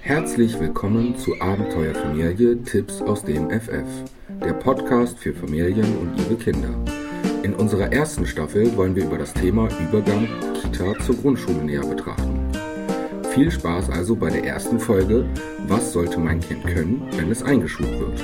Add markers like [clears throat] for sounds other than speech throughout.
Herzlich willkommen zu Abenteuerfamilie Tipps aus dem FF, der Podcast für Familien und ihre Kinder. In unserer ersten Staffel wollen wir über das Thema Übergang Kita zur Grundschule näher betrachten. Viel Spaß also bei der ersten Folge Was sollte mein Kind können, wenn es eingeschult wird?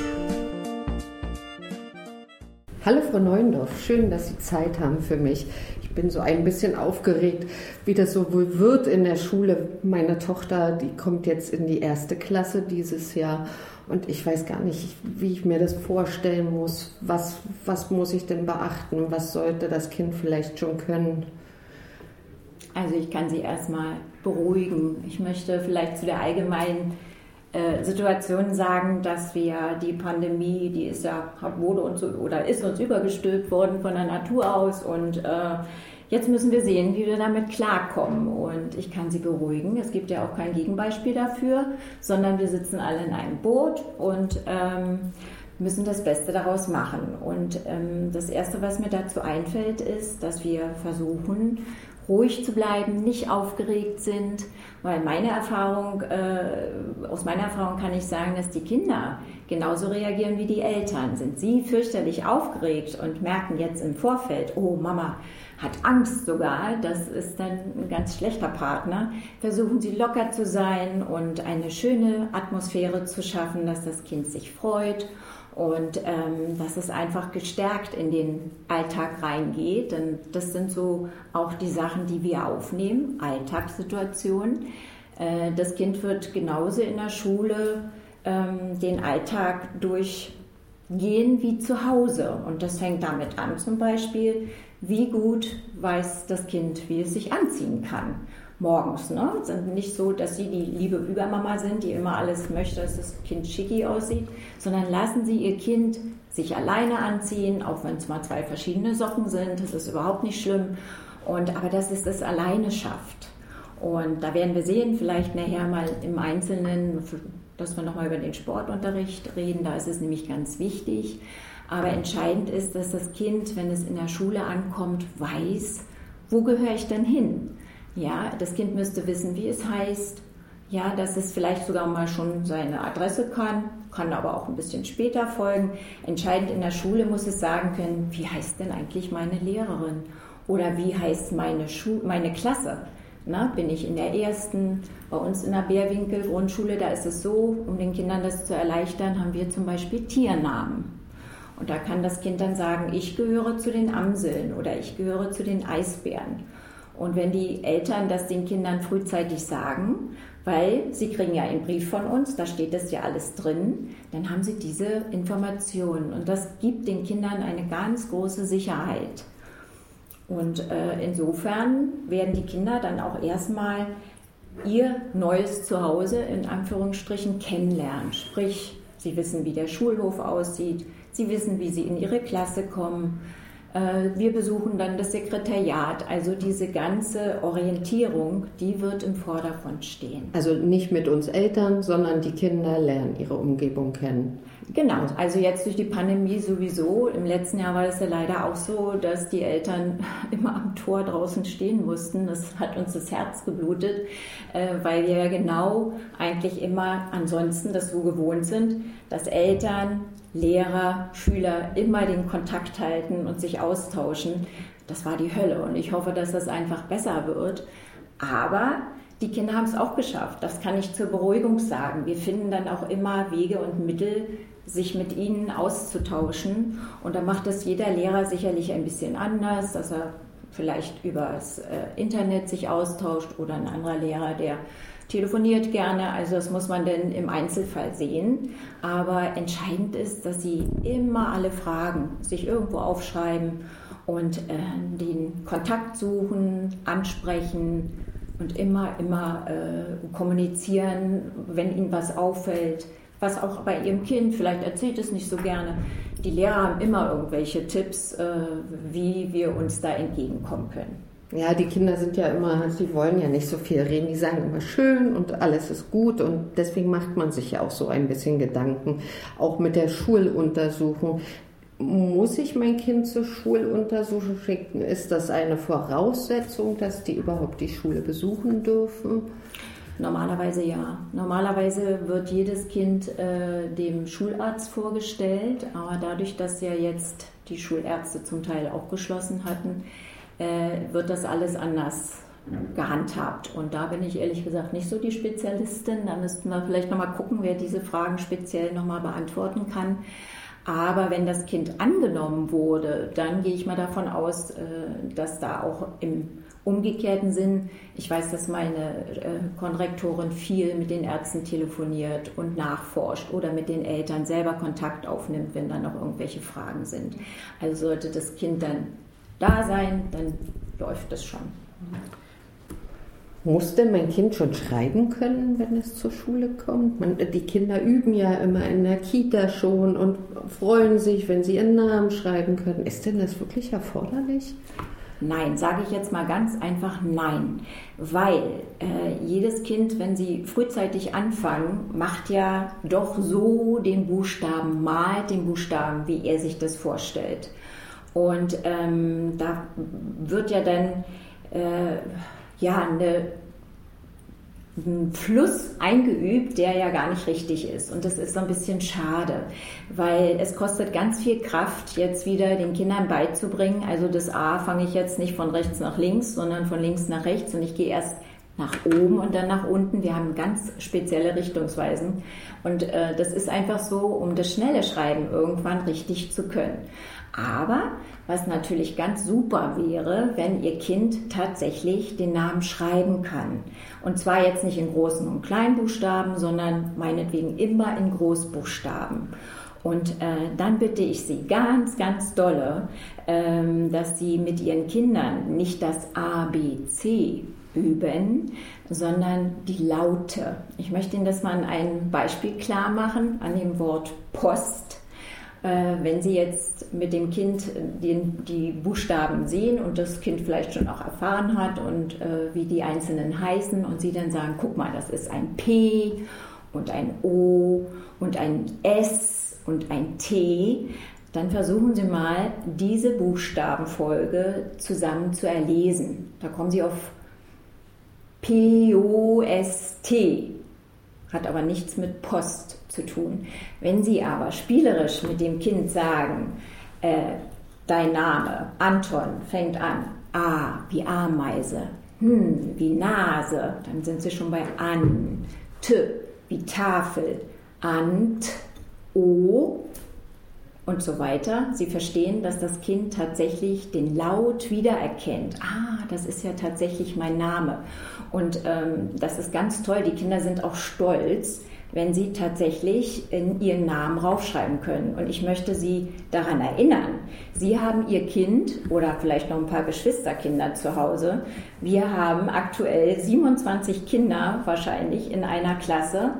Hallo Frau Neuendorf, schön, dass Sie Zeit haben für mich. Bin so ein bisschen aufgeregt, wie das so wohl wird in der Schule. Meine Tochter, die kommt jetzt in die erste Klasse dieses Jahr und ich weiß gar nicht, wie ich mir das vorstellen muss. Was, was muss ich denn beachten? Was sollte das Kind vielleicht schon können? Also ich kann Sie erstmal beruhigen. Ich möchte vielleicht zu der allgemeinen äh, Situation sagen, dass wir die Pandemie, die ist ja, wurde uns oder ist uns übergestülpt worden von der Natur aus und äh, jetzt müssen wir sehen, wie wir damit klarkommen. Und ich kann Sie beruhigen, es gibt ja auch kein Gegenbeispiel dafür, sondern wir sitzen alle in einem Boot und ähm, müssen das Beste daraus machen. Und ähm, das Erste, was mir dazu einfällt, ist, dass wir versuchen, ruhig zu bleiben, nicht aufgeregt sind, weil meine Erfahrung, äh, aus meiner Erfahrung kann ich sagen, dass die Kinder genauso reagieren wie die Eltern. Sind sie fürchterlich aufgeregt und merken jetzt im Vorfeld, oh Mama hat Angst sogar, das ist dann ein ganz schlechter Partner, versuchen sie locker zu sein und eine schöne Atmosphäre zu schaffen, dass das Kind sich freut und ähm, dass es einfach gestärkt in den Alltag reingeht. Denn das sind so auch die Sachen, die wir aufnehmen, Alltagssituationen. Äh, das Kind wird genauso in der Schule ähm, den Alltag durchgehen wie zu Hause. Und das fängt damit an zum Beispiel, wie gut weiß das Kind, wie es sich anziehen kann morgens. Ne? Sind nicht so, dass sie die liebe Übermama sind, die immer alles möchte, dass das Kind schicki aussieht, sondern lassen sie ihr Kind sich alleine anziehen, auch wenn es mal zwei verschiedene Socken sind. Das ist überhaupt nicht schlimm. Und, aber dass es das alleine schafft. Und da werden wir sehen, vielleicht nachher mal im Einzelnen, dass wir nochmal über den Sportunterricht reden. Da ist es nämlich ganz wichtig. Aber entscheidend ist, dass das Kind, wenn es in der Schule ankommt, weiß, wo gehöre ich denn hin? Ja, das Kind müsste wissen, wie es heißt. Ja, dass es vielleicht sogar mal schon seine Adresse kann, kann aber auch ein bisschen später folgen. Entscheidend in der Schule muss es sagen können, wie heißt denn eigentlich meine Lehrerin? Oder wie heißt meine, Schu meine Klasse? Na, bin ich in der ersten? Bei uns in der Bärwinkel Grundschule, da ist es so, um den Kindern das zu erleichtern, haben wir zum Beispiel Tiernamen. Und da kann das Kind dann sagen, ich gehöre zu den Amseln oder ich gehöre zu den Eisbären. Und wenn die Eltern das den Kindern frühzeitig sagen, weil sie kriegen ja einen Brief von uns, da steht das ja alles drin, dann haben sie diese Informationen. Und das gibt den Kindern eine ganz große Sicherheit. Und äh, insofern werden die Kinder dann auch erstmal ihr neues Zuhause in Anführungsstrichen kennenlernen. Sprich, sie wissen, wie der Schulhof aussieht, sie wissen, wie sie in ihre Klasse kommen, äh, wir besuchen dann das Sekretariat. Also diese ganze Orientierung, die wird im Vordergrund stehen. Also nicht mit uns Eltern, sondern die Kinder lernen ihre Umgebung kennen. Genau, also jetzt durch die Pandemie sowieso. Im letzten Jahr war es ja leider auch so, dass die Eltern [laughs] immer am Tor draußen stehen mussten. Das hat uns das Herz geblutet, äh, weil wir ja genau eigentlich immer ansonsten das so gewohnt sind, dass Eltern Lehrer, Schüler immer den Kontakt halten und sich austauschen. Das war die Hölle und ich hoffe, dass das einfach besser wird. Aber die Kinder haben es auch geschafft. Das kann ich zur Beruhigung sagen. Wir finden dann auch immer Wege und Mittel, sich mit ihnen auszutauschen. Und da macht es jeder Lehrer sicherlich ein bisschen anders, dass er vielleicht über das äh, Internet sich austauscht oder ein anderer Lehrer, der telefoniert gerne, also das muss man denn im Einzelfall sehen. Aber entscheidend ist, dass Sie immer alle Fragen sich irgendwo aufschreiben und äh, den Kontakt suchen, ansprechen und immer, immer äh, kommunizieren, wenn Ihnen was auffällt. Was auch bei Ihrem Kind, vielleicht erzählt es nicht so gerne. Die Lehrer haben immer irgendwelche Tipps, äh, wie wir uns da entgegenkommen können. Ja, die Kinder sind ja immer, sie wollen ja nicht so viel reden. Die sagen immer schön und alles ist gut und deswegen macht man sich ja auch so ein bisschen Gedanken. Auch mit der Schuluntersuchung. muss ich mein Kind zur Schuluntersuchung schicken? Ist das eine Voraussetzung, dass die überhaupt die Schule besuchen dürfen? Normalerweise ja. Normalerweise wird jedes Kind äh, dem Schularzt vorgestellt, aber dadurch, dass ja jetzt die Schulärzte zum Teil auch geschlossen hatten, äh, wird das alles anders gehandhabt. Und da bin ich ehrlich gesagt nicht so die Spezialistin. Da müssten wir vielleicht nochmal gucken, wer diese Fragen speziell nochmal beantworten kann. Aber wenn das Kind angenommen wurde, dann gehe ich mal davon aus, äh, dass da auch im umgekehrten Sinn, ich weiß, dass meine äh, Konrektorin viel mit den Ärzten telefoniert und nachforscht oder mit den Eltern selber Kontakt aufnimmt, wenn da noch irgendwelche Fragen sind. Also sollte das Kind dann da sein, dann läuft das schon. Muss denn mein Kind schon schreiben können, wenn es zur Schule kommt? Man, die Kinder üben ja immer in der Kita schon und freuen sich, wenn sie ihren Namen schreiben können. Ist denn das wirklich erforderlich? Nein, sage ich jetzt mal ganz einfach nein, weil äh, jedes Kind, wenn sie frühzeitig anfangen, macht ja doch so den Buchstaben, malt den Buchstaben, wie er sich das vorstellt. Und ähm, da wird ja dann äh, ja eine Fluss eingeübt, der ja gar nicht richtig ist. Und das ist so ein bisschen schade, weil es kostet ganz viel Kraft, jetzt wieder den Kindern beizubringen. Also das A fange ich jetzt nicht von rechts nach links, sondern von links nach rechts und ich gehe erst nach oben und dann nach unten. Wir haben ganz spezielle Richtungsweisen. Und äh, das ist einfach so, um das schnelle Schreiben irgendwann richtig zu können. Aber was natürlich ganz super wäre, wenn Ihr Kind tatsächlich den Namen schreiben kann. Und zwar jetzt nicht in großen und kleinen Buchstaben, sondern meinetwegen immer in Großbuchstaben. Und äh, dann bitte ich Sie ganz, ganz dolle, ähm, dass Sie mit Ihren Kindern nicht das A, B, C üben, sondern die Laute. Ich möchte Ihnen das mal einem Beispiel klar machen, an dem Wort Post. Äh, wenn Sie jetzt mit dem Kind den, die Buchstaben sehen und das Kind vielleicht schon auch erfahren hat und äh, wie die einzelnen heißen und Sie dann sagen, guck mal, das ist ein P und ein O und ein S und ein T, dann versuchen Sie mal, diese Buchstabenfolge zusammen zu erlesen. Da kommen Sie auf P-O-S-T, hat aber nichts mit Post zu tun. Wenn Sie aber spielerisch mit dem Kind sagen, äh, dein Name, Anton, fängt an, A wie Ameise, hm wie Nase, dann sind Sie schon bei an, T wie Tafel, Ant, O und so weiter. Sie verstehen, dass das Kind tatsächlich den Laut wiedererkennt. Ah, das ist ja tatsächlich mein Name. Und ähm, das ist ganz toll. Die Kinder sind auch stolz, wenn sie tatsächlich in ihren Namen raufschreiben können. Und ich möchte Sie daran erinnern, Sie haben Ihr Kind oder vielleicht noch ein paar Geschwisterkinder zu Hause. Wir haben aktuell 27 Kinder wahrscheinlich in einer Klasse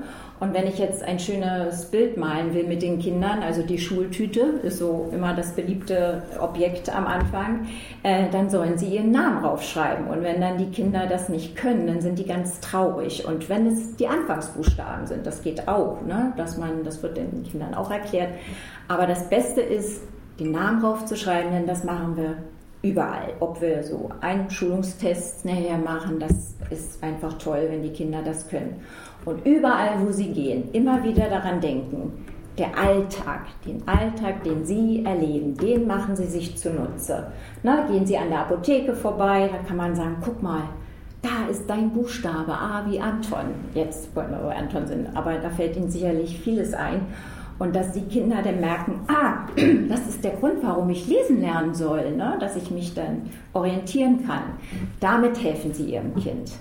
und wenn ich jetzt ein schönes Bild malen will mit den Kindern, also die Schultüte ist so immer das beliebte Objekt am Anfang, äh, dann sollen sie ihren Namen raufschreiben. Und wenn dann die Kinder das nicht können, dann sind die ganz traurig. Und wenn es die Anfangsbuchstaben sind, das geht auch, ne? dass man, das wird den Kindern auch erklärt. Aber das Beste ist, den Namen raufzuschreiben, denn das machen wir überall. Ob wir so Einschulungstests nachher machen, das ist einfach toll, wenn die Kinder das können. Und überall, wo sie gehen, immer wieder daran denken, der Alltag, den Alltag, den Sie erleben, den machen Sie sich zunutze. Na, gehen Sie an der Apotheke vorbei, da kann man sagen, guck mal, da ist dein Buchstabe, A wie Anton. Jetzt wollen wir bei Anton sind, aber da fällt Ihnen sicherlich vieles ein. Und dass die Kinder dann merken, ah, [clears throat] das ist der Grund, warum ich lesen lernen soll, ne? dass ich mich dann orientieren kann. Damit helfen Sie Ihrem Kind.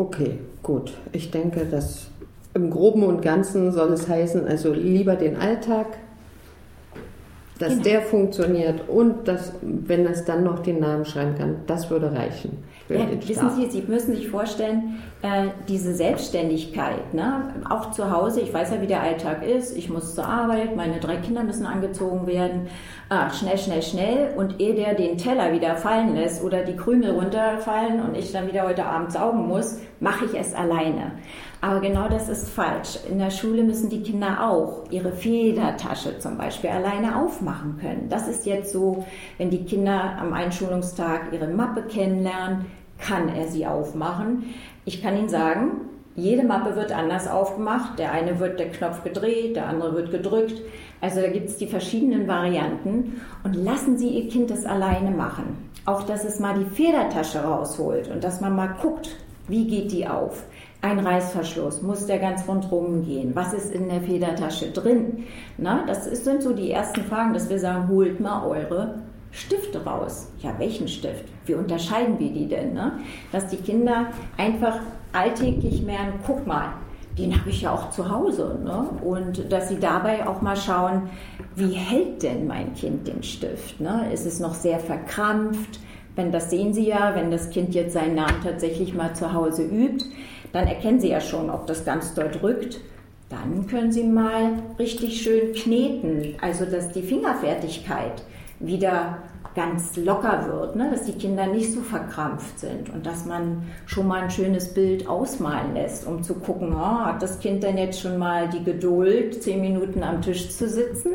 Okay, gut. Ich denke, dass im Groben und Ganzen soll es heißen, also lieber den Alltag, dass genau. der funktioniert und dass, wenn es dann noch den Namen schreiben kann, das würde reichen. Ja, wissen Sie, Sie müssen sich vorstellen, äh, diese Selbstständigkeit, ne? auch zu Hause, ich weiß ja, wie der Alltag ist, ich muss zur Arbeit, meine drei Kinder müssen angezogen werden, ah, schnell, schnell, schnell und ehe der den Teller wieder fallen lässt oder die Krümel runterfallen und ich dann wieder heute Abend saugen muss, mache ich es alleine. Aber genau das ist falsch. In der Schule müssen die Kinder auch ihre Federtasche zum Beispiel alleine aufmachen können. Das ist jetzt so, wenn die Kinder am Einschulungstag ihre Mappe kennenlernen, kann er sie aufmachen. Ich kann Ihnen sagen, jede Mappe wird anders aufgemacht. Der eine wird der Knopf gedreht, der andere wird gedrückt. Also da gibt es die verschiedenen Varianten. Und lassen Sie Ihr Kind das alleine machen. Auch, dass es mal die Federtasche rausholt und dass man mal guckt, wie geht die auf. Ein Reißverschluss, muss der ganz rundherum gehen? Was ist in der Federtasche drin? Na, das sind so die ersten Fragen, dass wir sagen, holt mal eure Stifte raus. Ja, welchen Stift? Wie unterscheiden wir die denn? Ne? Dass die Kinder einfach alltäglich merken, guck mal, den habe ich ja auch zu Hause. Ne? Und dass sie dabei auch mal schauen, wie hält denn mein Kind den Stift? Ne? Ist es noch sehr verkrampft? Wenn das sehen Sie ja, wenn das Kind jetzt seinen Namen tatsächlich mal zu Hause übt, dann erkennen Sie ja schon, ob das ganz dort rückt. Dann können Sie mal richtig schön kneten, also dass die Fingerfertigkeit wieder ganz locker wird, ne? dass die Kinder nicht so verkrampft sind und dass man schon mal ein schönes Bild ausmalen lässt, um zu gucken, oh, hat das Kind denn jetzt schon mal die Geduld, zehn Minuten am Tisch zu sitzen?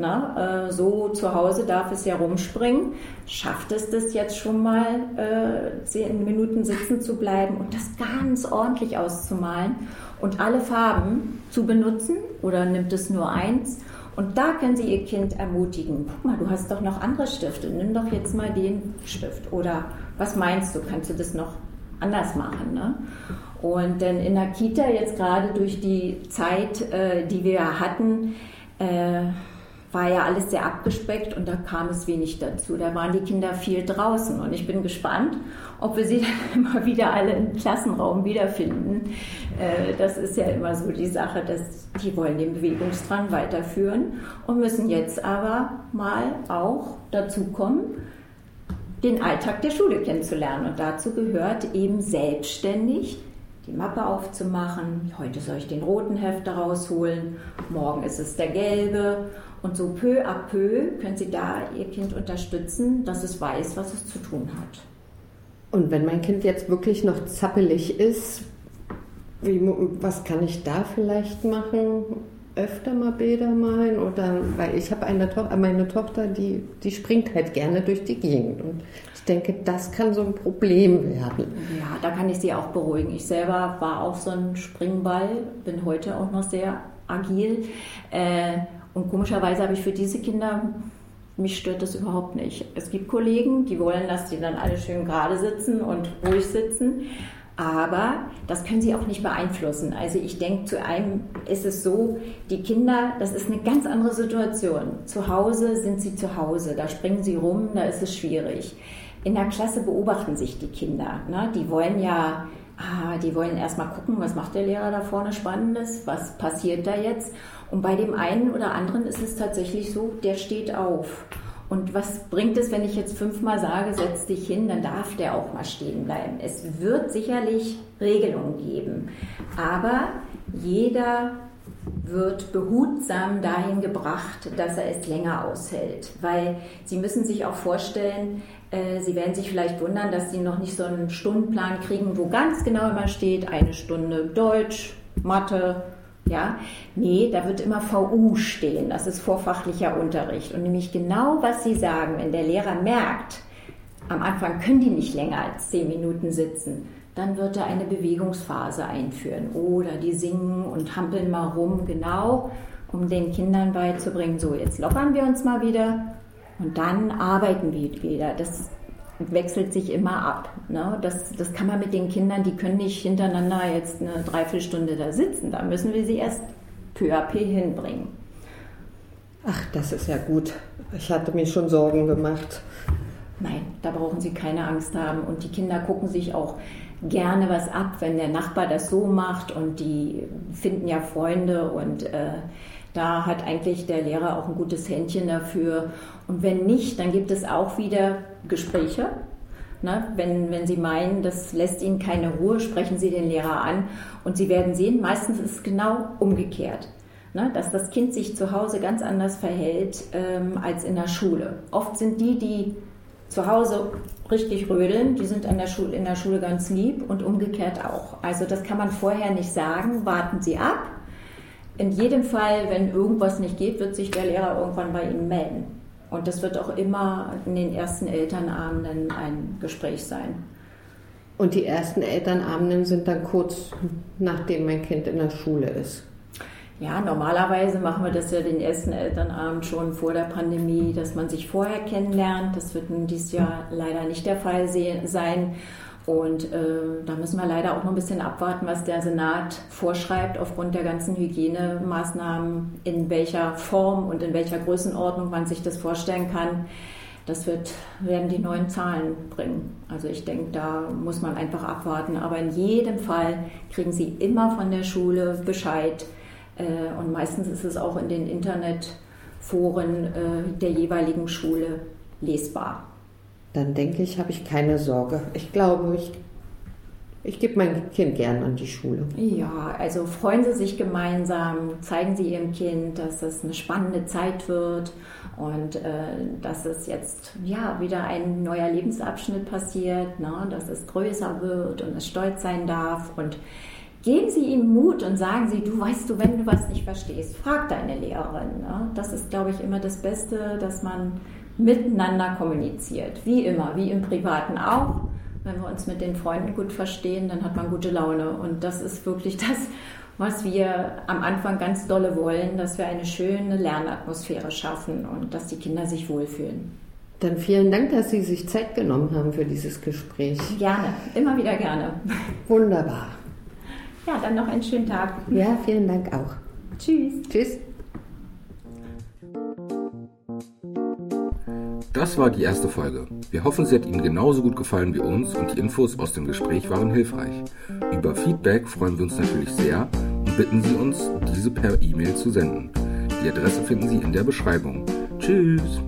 Na, äh, so zu Hause darf es ja rumspringen. Schafft es das jetzt schon mal, äh, zehn Minuten sitzen zu bleiben und das ganz ordentlich auszumalen und alle Farben zu benutzen oder nimmt es nur eins? Und da können Sie Ihr Kind ermutigen. Guck mal, du hast doch noch andere Stifte. Nimm doch jetzt mal den Stift. Oder was meinst du? Kannst du das noch anders machen? Ne? Und denn in der Kita jetzt gerade durch die Zeit, äh, die wir hatten, äh, war ja alles sehr abgespeckt und da kam es wenig dazu. Da waren die Kinder viel draußen und ich bin gespannt, ob wir sie dann [laughs] immer wieder alle im Klassenraum wiederfinden. Äh, das ist ja immer so die Sache, dass die wollen den Bewegungsdrang weiterführen und müssen jetzt aber mal auch dazu kommen, den Alltag der Schule kennenzulernen. Und dazu gehört eben selbstständig die Mappe aufzumachen. Heute soll ich den roten Hefter rausholen, morgen ist es der gelbe und so peu à peu können Sie da Ihr Kind unterstützen, dass es weiß, was es zu tun hat. Und wenn mein Kind jetzt wirklich noch zappelig ist, wie, was kann ich da vielleicht machen? Öfter mal Bilder malen oder weil ich habe eine Tochter, meine Tochter, die, die springt halt gerne durch die Gegend und ich denke, das kann so ein Problem werden. Ja, da kann ich sie auch beruhigen. Ich selber war auch so ein Springball, bin heute auch noch sehr agil. Äh, und komischerweise habe ich für diese Kinder, mich stört das überhaupt nicht. Es gibt Kollegen, die wollen, dass die dann alle schön gerade sitzen und ruhig sitzen. Aber das können sie auch nicht beeinflussen. Also ich denke, zu einem ist es so, die Kinder, das ist eine ganz andere Situation. Zu Hause sind sie zu Hause, da springen sie rum, da ist es schwierig. In der Klasse beobachten sich die Kinder. Ne? Die wollen ja, ah, die wollen erstmal gucken, was macht der Lehrer da vorne Spannendes, was passiert da jetzt. Und bei dem einen oder anderen ist es tatsächlich so, der steht auf. Und was bringt es, wenn ich jetzt fünfmal sage, setz dich hin, dann darf der auch mal stehen bleiben. Es wird sicherlich Regelungen geben, aber jeder wird behutsam dahin gebracht, dass er es länger aushält. Weil Sie müssen sich auch vorstellen, äh, Sie werden sich vielleicht wundern, dass Sie noch nicht so einen Stundenplan kriegen, wo ganz genau immer steht, eine Stunde Deutsch, Mathe, ja, nee, da wird immer VU stehen. Das ist vorfachlicher Unterricht. Und nämlich genau, was Sie sagen, wenn der Lehrer merkt, am Anfang können die nicht länger als zehn Minuten sitzen, dann wird er eine Bewegungsphase einführen. Oder die singen und hampeln mal rum, genau, um den Kindern beizubringen, so, jetzt lockern wir uns mal wieder und dann arbeiten wir wieder. Das wechselt sich immer ab. Ne? Das, das kann man mit den Kindern, die können nicht hintereinander jetzt eine Dreiviertelstunde da sitzen. Da müssen wir sie erst peu à peu hinbringen. Ach, das ist ja gut. Ich hatte mir schon Sorgen gemacht. Nein, da brauchen Sie keine Angst haben. Und die Kinder gucken sich auch gerne was ab, wenn der Nachbar das so macht und die finden ja Freunde und äh, da hat eigentlich der Lehrer auch ein gutes Händchen dafür. Und wenn nicht, dann gibt es auch wieder Gespräche. Ne? Wenn, wenn Sie meinen, das lässt Ihnen keine Ruhe, sprechen Sie den Lehrer an und Sie werden sehen, meistens ist es genau umgekehrt. Ne? Dass das Kind sich zu Hause ganz anders verhält ähm, als in der Schule. Oft sind die, die zu Hause richtig rödeln, die sind der Schule, in der Schule ganz lieb und umgekehrt auch. Also das kann man vorher nicht sagen, warten Sie ab. In jedem Fall, wenn irgendwas nicht geht, wird sich der Lehrer irgendwann bei Ihnen melden. Und das wird auch immer in den ersten Elternabenden ein Gespräch sein. Und die ersten Elternabenden sind dann kurz nachdem mein Kind in der Schule ist. Ja, normalerweise machen wir das ja den ersten Elternabend schon vor der Pandemie, dass man sich vorher kennenlernt. Das wird dieses Jahr leider nicht der Fall sein. Und äh, da müssen wir leider auch noch ein bisschen abwarten, was der Senat vorschreibt aufgrund der ganzen Hygienemaßnahmen, in welcher Form und in welcher Größenordnung man sich das vorstellen kann. Das wird, werden die neuen Zahlen bringen. Also ich denke, da muss man einfach abwarten. Aber in jedem Fall kriegen Sie immer von der Schule Bescheid. Äh, und meistens ist es auch in den Internetforen äh, der jeweiligen Schule lesbar dann denke ich, habe ich keine Sorge. Ich glaube, ich, ich gebe mein Kind gern an die Schule. Ja, also freuen Sie sich gemeinsam, zeigen Sie Ihrem Kind, dass es eine spannende Zeit wird und äh, dass es jetzt ja wieder ein neuer Lebensabschnitt passiert, ne? dass es größer wird und es stolz sein darf und Geben Sie ihm Mut und sagen Sie, du weißt du, wenn du was nicht verstehst, frag deine Lehrerin. Ne? Das ist, glaube ich, immer das Beste, dass man miteinander kommuniziert. Wie immer, wie im Privaten auch. Wenn wir uns mit den Freunden gut verstehen, dann hat man gute Laune. Und das ist wirklich [laughs] das, was wir am Anfang ganz dolle wollen, dass wir eine schöne Lernatmosphäre schaffen und dass die Kinder sich wohlfühlen. Dann vielen Dank, dass Sie sich Zeit genommen haben für dieses Gespräch. Gerne, immer wieder gerne. Wunderbar. Ja, dann noch einen schönen Tag. Ja, vielen Dank auch. Tschüss. Tschüss. Das war die erste Folge. Wir hoffen, sie hat Ihnen genauso gut gefallen wie uns und die Infos aus dem Gespräch waren hilfreich. Über Feedback freuen wir uns natürlich sehr und bitten Sie uns, diese per E-Mail zu senden. Die Adresse finden Sie in der Beschreibung. Tschüss!